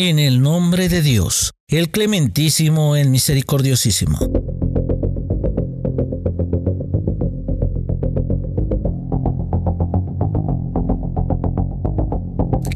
En el nombre de Dios, el clementísimo, el misericordiosísimo.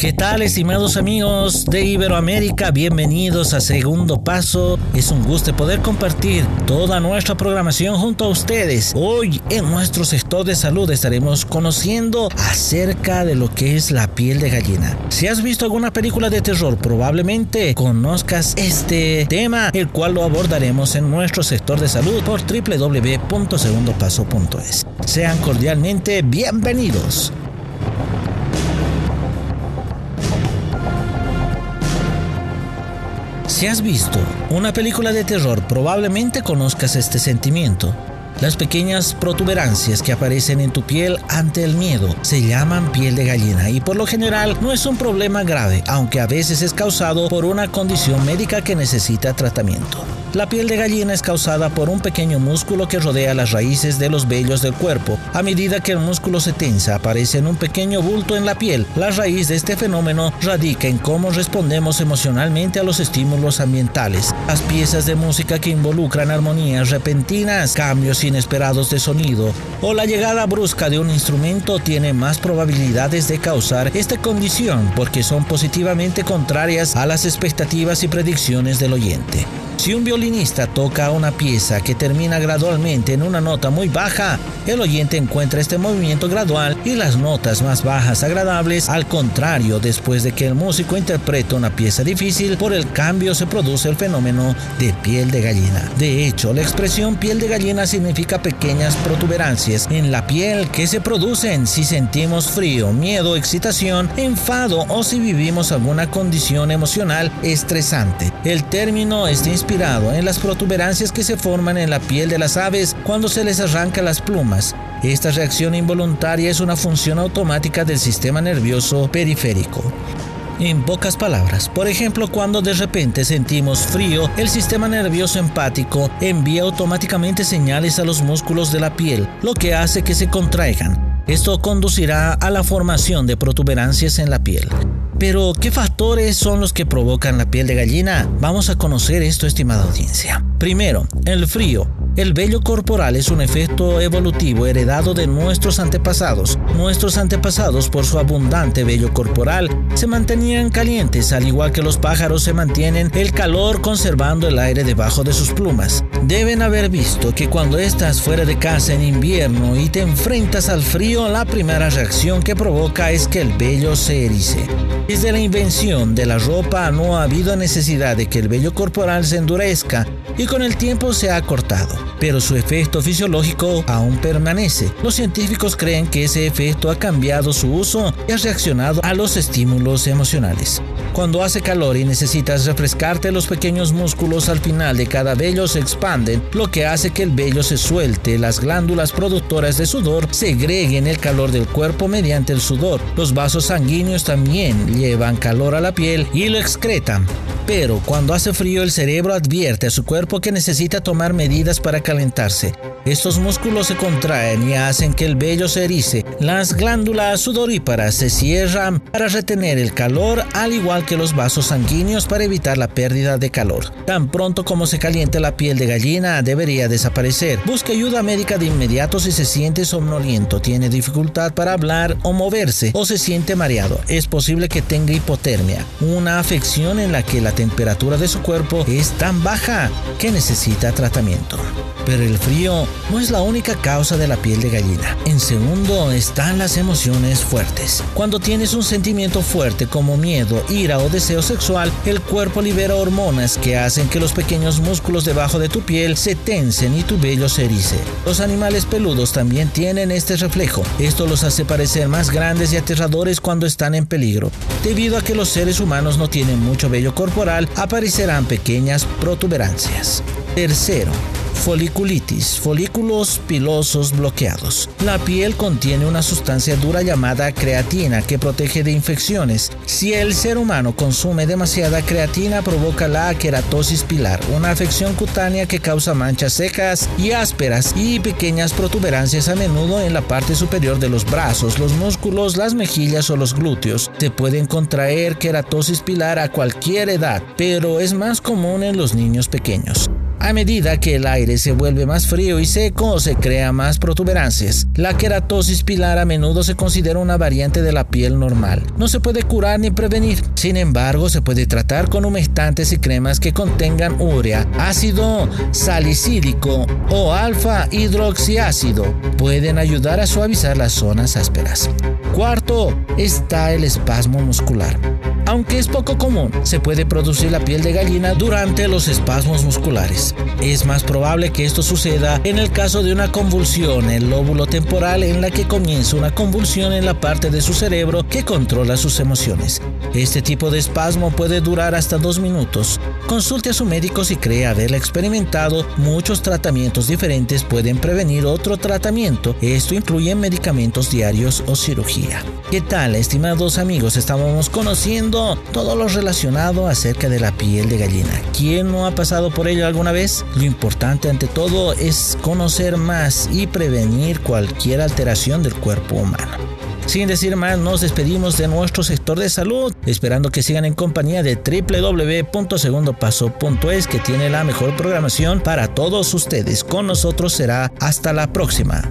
¿Qué tal, estimados amigos de Iberoamérica? Bienvenidos a Segundo Paso. Es un gusto poder compartir toda nuestra programación junto a ustedes. Hoy en nuestro sector de salud estaremos conociendo acerca de lo que es la piel de gallina. Si has visto alguna película de terror, probablemente conozcas este tema, el cual lo abordaremos en nuestro sector de salud por www.segundopaso.es. Sean cordialmente bienvenidos. Si has visto una película de terror, probablemente conozcas este sentimiento. Las pequeñas protuberancias que aparecen en tu piel ante el miedo se llaman piel de gallina y por lo general no es un problema grave, aunque a veces es causado por una condición médica que necesita tratamiento. La piel de gallina es causada por un pequeño músculo que rodea las raíces de los vellos del cuerpo. A medida que el músculo se tensa, aparece un pequeño bulto en la piel. La raíz de este fenómeno radica en cómo respondemos emocionalmente a los estímulos ambientales. Las piezas de música que involucran armonías repentinas, cambios inesperados de sonido o la llegada brusca de un instrumento tienen más probabilidades de causar esta condición porque son positivamente contrarias a las expectativas y predicciones del oyente. Si un violinista toca una pieza que termina gradualmente en una nota muy baja, el oyente encuentra este movimiento gradual y las notas más bajas agradables. Al contrario, después de que el músico interpreta una pieza difícil, por el cambio se produce el fenómeno de piel de gallina. De hecho, la expresión piel de gallina significa pequeñas protuberancias en la piel que se producen si sentimos frío, miedo, excitación, enfado o si vivimos alguna condición emocional estresante. El término está inspirado en las protuberancias que se forman en la piel de las aves cuando se les arranca las plumas. Esta reacción involuntaria es una función automática del sistema nervioso periférico. En pocas palabras, por ejemplo, cuando de repente sentimos frío, el sistema nervioso empático envía automáticamente señales a los músculos de la piel, lo que hace que se contraigan. Esto conducirá a la formación de protuberancias en la piel. Pero, ¿qué factores son los que provocan la piel de gallina? Vamos a conocer esto, estimada audiencia. Primero, el frío. El vello corporal es un efecto evolutivo heredado de nuestros antepasados. Nuestros antepasados, por su abundante vello corporal, se mantenían calientes, al igual que los pájaros se mantienen el calor conservando el aire debajo de sus plumas. Deben haber visto que cuando estás fuera de casa en invierno y te enfrentas al frío, la primera reacción que provoca es que el vello se erice. Desde la invención de la ropa no ha habido necesidad de que el vello corporal se endurezca y con el tiempo se ha cortado, pero su efecto fisiológico aún permanece. Los científicos creen que ese efecto ha cambiado su uso y ha reaccionado a los estímulos emocionales. Cuando hace calor y necesitas refrescarte, los pequeños músculos al final de cada vello se expanden, lo que hace que el vello se suelte. Las glándulas productoras de sudor segreguen el calor del cuerpo mediante el sudor. Los vasos sanguíneos también llevan calor a la piel y lo excretan. Pero cuando hace frío el cerebro advierte a su cuerpo que necesita tomar medidas para calentarse. Estos músculos se contraen y hacen que el vello se erice. Las glándulas sudoríparas se cierran para retener el calor, al igual que los vasos sanguíneos para evitar la pérdida de calor. Tan pronto como se caliente la piel de gallina, debería desaparecer. Busque ayuda médica de inmediato si se siente somnoliento, tiene dificultad para hablar o moverse o se siente mareado. Es posible que tenga hipotermia, una afección en la que la temperatura de su cuerpo es tan baja que necesita tratamiento. Pero el frío no es la única causa de la piel de gallina. En segundo están las emociones fuertes. Cuando tienes un sentimiento fuerte como miedo, ira o deseo sexual, el cuerpo libera hormonas que hacen que los pequeños músculos debajo de tu piel se tensen y tu vello se erice. Los animales peludos también tienen este reflejo. Esto los hace parecer más grandes y aterradores cuando están en peligro. Debido a que los seres humanos no tienen mucho vello corporal, aparecerán pequeñas protuberancias. Tercero, foliculitis, folículos pilosos bloqueados. La piel contiene una sustancia dura llamada creatina que protege de infecciones. Si el ser humano consume demasiada creatina provoca la queratosis pilar, una afección cutánea que causa manchas secas y ásperas y pequeñas protuberancias a menudo en la parte superior de los brazos, los músculos, las mejillas o los glúteos. Se pueden contraer queratosis pilar a cualquier edad, pero es más común en los niños pequeños. A medida que el aire se vuelve más frío y seco, se crean más protuberancias. La queratosis pilar a menudo se considera una variante de la piel normal. No se puede curar ni prevenir. Sin embargo, se puede tratar con humectantes y cremas que contengan urea, ácido salicílico o alfa hidroxiácido. Pueden ayudar a suavizar las zonas ásperas. Cuarto, está el espasmo muscular. Aunque es poco común, se puede producir la piel de gallina durante los espasmos musculares. Es más probable que esto suceda en el caso de una convulsión en el lóbulo temporal en la que comienza una convulsión en la parte de su cerebro que controla sus emociones. Este tipo de espasmo puede durar hasta dos minutos. Consulte a su médico si cree haberla experimentado. Muchos tratamientos diferentes pueden prevenir otro tratamiento. Esto incluye medicamentos diarios o cirugía. ¿Qué tal, estimados amigos? Estábamos conociendo todo lo relacionado acerca de la piel de gallina. ¿Quién no ha pasado por ello alguna vez? Lo importante ante todo es conocer más y prevenir cualquier alteración del cuerpo humano. Sin decir más, nos despedimos de nuestro sector de salud, esperando que sigan en compañía de www.segundopaso.es que tiene la mejor programación para todos ustedes. Con nosotros será hasta la próxima.